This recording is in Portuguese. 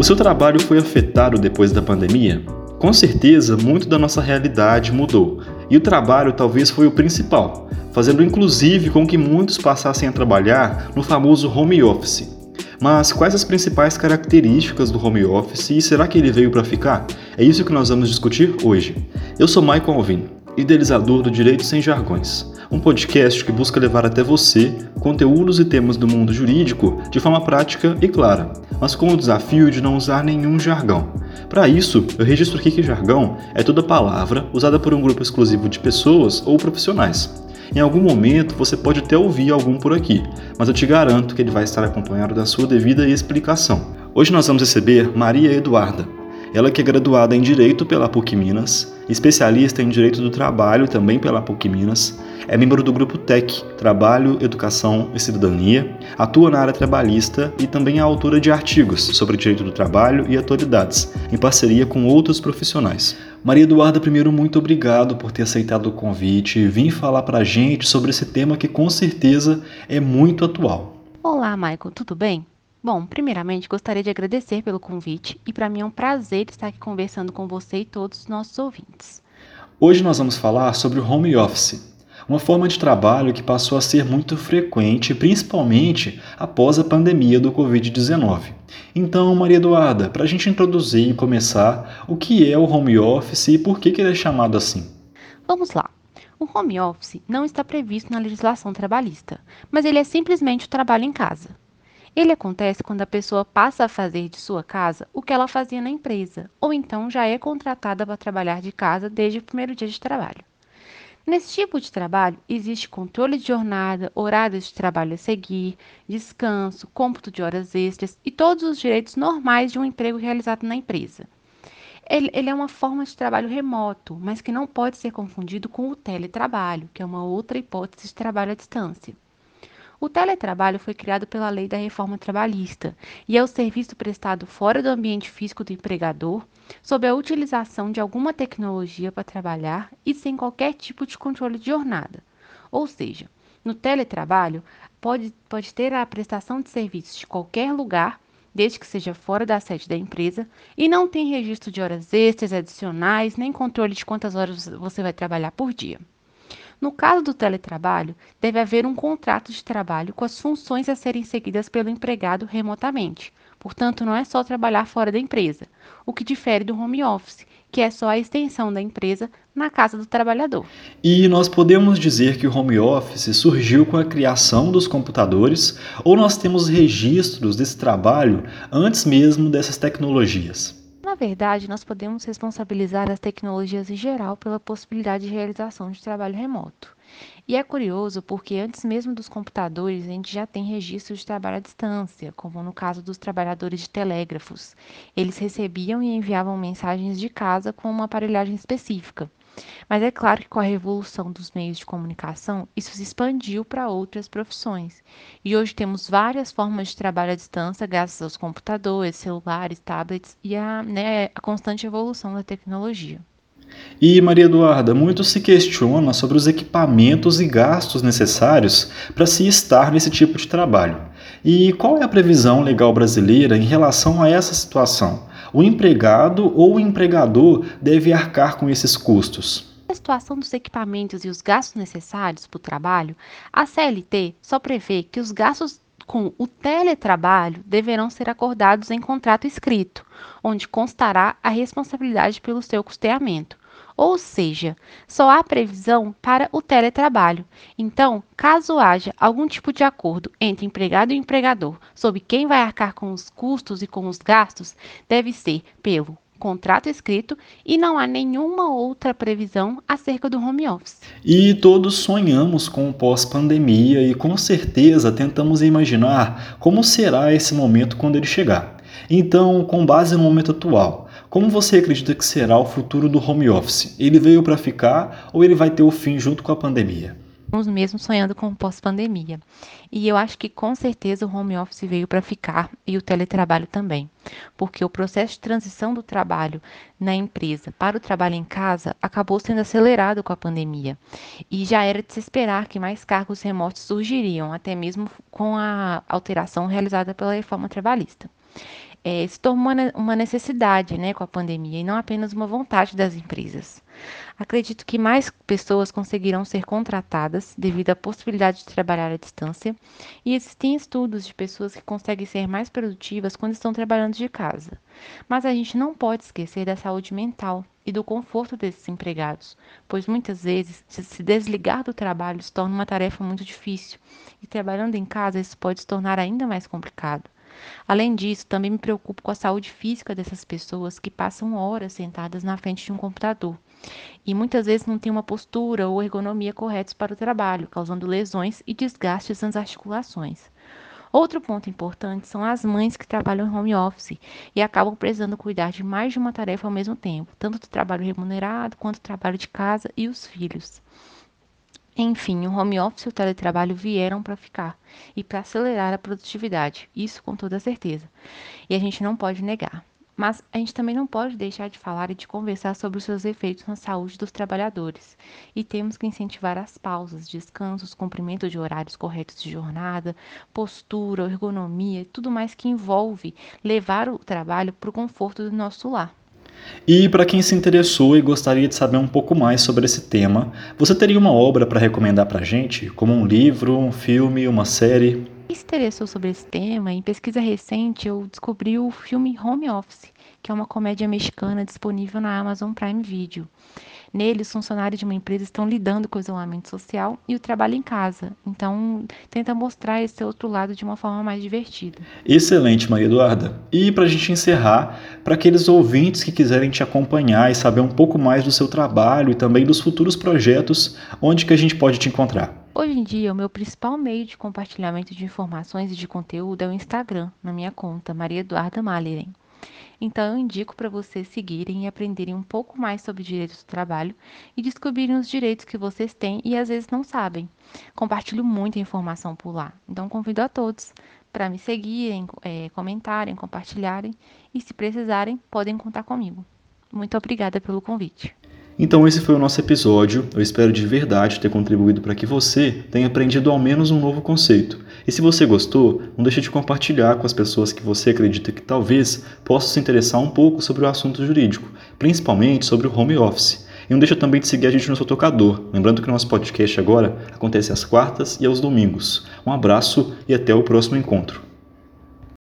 O seu trabalho foi afetado depois da pandemia? Com certeza, muito da nossa realidade mudou, e o trabalho talvez foi o principal, fazendo inclusive com que muitos passassem a trabalhar no famoso home office. Mas quais as principais características do home office e será que ele veio para ficar? É isso que nós vamos discutir hoje. Eu sou Michael Alvin, idealizador do Direito Sem Jargões um podcast que busca levar até você conteúdos e temas do mundo jurídico de forma prática e clara, mas com o desafio de não usar nenhum jargão. Para isso, eu registro aqui que jargão é toda palavra usada por um grupo exclusivo de pessoas ou profissionais. Em algum momento você pode até ouvir algum por aqui, mas eu te garanto que ele vai estar acompanhado da sua devida explicação. Hoje nós vamos receber Maria Eduarda, ela que é graduada em Direito pela PUC Minas, especialista em Direito do Trabalho também pela PUC Minas, é membro do grupo TEC, Trabalho, Educação e Cidadania, atua na área trabalhista e também é autora de artigos sobre direito do trabalho e atualidades, em parceria com outros profissionais. Maria Eduarda, primeiro, muito obrigado por ter aceitado o convite e vir falar para a gente sobre esse tema que com certeza é muito atual. Olá, Michael, tudo bem? Bom, primeiramente gostaria de agradecer pelo convite e para mim é um prazer estar aqui conversando com você e todos os nossos ouvintes. Hoje nós vamos falar sobre o home office, uma forma de trabalho que passou a ser muito frequente, principalmente após a pandemia do Covid-19. Então, Maria Eduarda, para a gente introduzir e começar, o que é o home office e por que, que ele é chamado assim? Vamos lá. O home office não está previsto na legislação trabalhista, mas ele é simplesmente o trabalho em casa. Ele acontece quando a pessoa passa a fazer de sua casa o que ela fazia na empresa, ou então já é contratada para trabalhar de casa desde o primeiro dia de trabalho. Nesse tipo de trabalho, existe controle de jornada, horários de trabalho a seguir, descanso, cômputo de horas extras e todos os direitos normais de um emprego realizado na empresa. Ele, ele, é uma forma de trabalho remoto, mas que não pode ser confundido com o teletrabalho, que é uma outra hipótese de trabalho à distância. O teletrabalho foi criado pela Lei da Reforma Trabalhista e é o serviço prestado fora do ambiente físico do empregador, sob a utilização de alguma tecnologia para trabalhar e sem qualquer tipo de controle de jornada. Ou seja, no teletrabalho, pode, pode ter a prestação de serviços de qualquer lugar, desde que seja fora da sede da empresa, e não tem registro de horas extras, adicionais, nem controle de quantas horas você vai trabalhar por dia. No caso do teletrabalho, deve haver um contrato de trabalho com as funções a serem seguidas pelo empregado remotamente. Portanto, não é só trabalhar fora da empresa, o que difere do home office, que é só a extensão da empresa na casa do trabalhador. E nós podemos dizer que o home office surgiu com a criação dos computadores ou nós temos registros desse trabalho antes mesmo dessas tecnologias? Na verdade, nós podemos responsabilizar as tecnologias em geral pela possibilidade de realização de trabalho remoto. E é curioso porque antes mesmo dos computadores, a gente já tem registro de trabalho à distância, como no caso dos trabalhadores de telégrafos. Eles recebiam e enviavam mensagens de casa com uma aparelhagem específica. Mas é claro que com a revolução dos meios de comunicação, isso se expandiu para outras profissões. E hoje temos várias formas de trabalho à distância, graças aos computadores, celulares, tablets e a, né, constante evolução da tecnologia. E, Maria Eduarda, muito se questiona sobre os equipamentos e gastos necessários para se estar nesse tipo de trabalho. E qual é a previsão legal brasileira em relação a essa situação? O empregado ou o empregador deve arcar com esses custos? a situação dos equipamentos e os gastos necessários para o trabalho, a CLT só prevê que os gastos com o teletrabalho deverão ser acordados em contrato escrito, onde constará a responsabilidade pelo seu custeamento. Ou seja, só há previsão para o teletrabalho. Então, caso haja algum tipo de acordo entre empregado e empregador sobre quem vai arcar com os custos e com os gastos, deve ser pelo contrato escrito e não há nenhuma outra previsão acerca do home office. E todos sonhamos com o pós-pandemia e com certeza tentamos imaginar como será esse momento quando ele chegar. Então, com base no momento atual, como você acredita que será o futuro do home office? Ele veio para ficar ou ele vai ter o fim junto com a pandemia? Estamos mesmo sonhando com pós-pandemia. E eu acho que com certeza o home office veio para ficar e o teletrabalho também. Porque o processo de transição do trabalho na empresa para o trabalho em casa acabou sendo acelerado com a pandemia. E já era de se esperar que mais cargos remotos surgiriam, até mesmo com a alteração realizada pela reforma trabalhista. É, se tornou uma necessidade né, com a pandemia e não apenas uma vontade das empresas. Acredito que mais pessoas conseguirão ser contratadas devido à possibilidade de trabalhar à distância, e existem estudos de pessoas que conseguem ser mais produtivas quando estão trabalhando de casa. Mas a gente não pode esquecer da saúde mental e do conforto desses empregados, pois muitas vezes se desligar do trabalho se torna uma tarefa muito difícil, e trabalhando em casa isso pode se tornar ainda mais complicado. Além disso, também me preocupo com a saúde física dessas pessoas que passam horas sentadas na frente de um computador e muitas vezes não têm uma postura ou ergonomia corretos para o trabalho, causando lesões e desgastes nas articulações. Outro ponto importante são as mães que trabalham em home office e acabam precisando cuidar de mais de uma tarefa ao mesmo tempo, tanto do trabalho remunerado quanto do trabalho de casa e os filhos. Enfim, o home office e o teletrabalho vieram para ficar e para acelerar a produtividade, isso com toda certeza. E a gente não pode negar. Mas a gente também não pode deixar de falar e de conversar sobre os seus efeitos na saúde dos trabalhadores. E temos que incentivar as pausas, descansos, cumprimento de horários corretos de jornada, postura, ergonomia tudo mais que envolve levar o trabalho para o conforto do nosso lar. E para quem se interessou e gostaria de saber um pouco mais sobre esse tema, você teria uma obra para recomendar para a gente, como um livro, um filme, uma série? Quem se interessou sobre esse tema, em pesquisa recente eu descobri o filme Home Office, que é uma comédia mexicana disponível na Amazon Prime Video. Nele, os funcionários de uma empresa estão lidando com o isolamento social e o trabalho em casa. Então, tenta mostrar esse outro lado de uma forma mais divertida. Excelente, Maria Eduarda. E para a gente encerrar, para aqueles ouvintes que quiserem te acompanhar e saber um pouco mais do seu trabalho e também dos futuros projetos, onde que a gente pode te encontrar? Hoje em dia, o meu principal meio de compartilhamento de informações e de conteúdo é o Instagram, na minha conta, Maria Eduarda Maleren. Então, eu indico para vocês seguirem e aprenderem um pouco mais sobre direitos do trabalho e descobrirem os direitos que vocês têm e às vezes não sabem. Compartilho muita informação por lá, então convido a todos para me seguirem, é, comentarem, compartilharem e, se precisarem, podem contar comigo. Muito obrigada pelo convite. Então esse foi o nosso episódio. Eu espero de verdade ter contribuído para que você tenha aprendido ao menos um novo conceito. E se você gostou, não deixe de compartilhar com as pessoas que você acredita que talvez possam se interessar um pouco sobre o assunto jurídico, principalmente sobre o home office. E não deixa também de seguir a gente no seu tocador. Lembrando que o nosso podcast agora acontece às quartas e aos domingos. Um abraço e até o próximo encontro.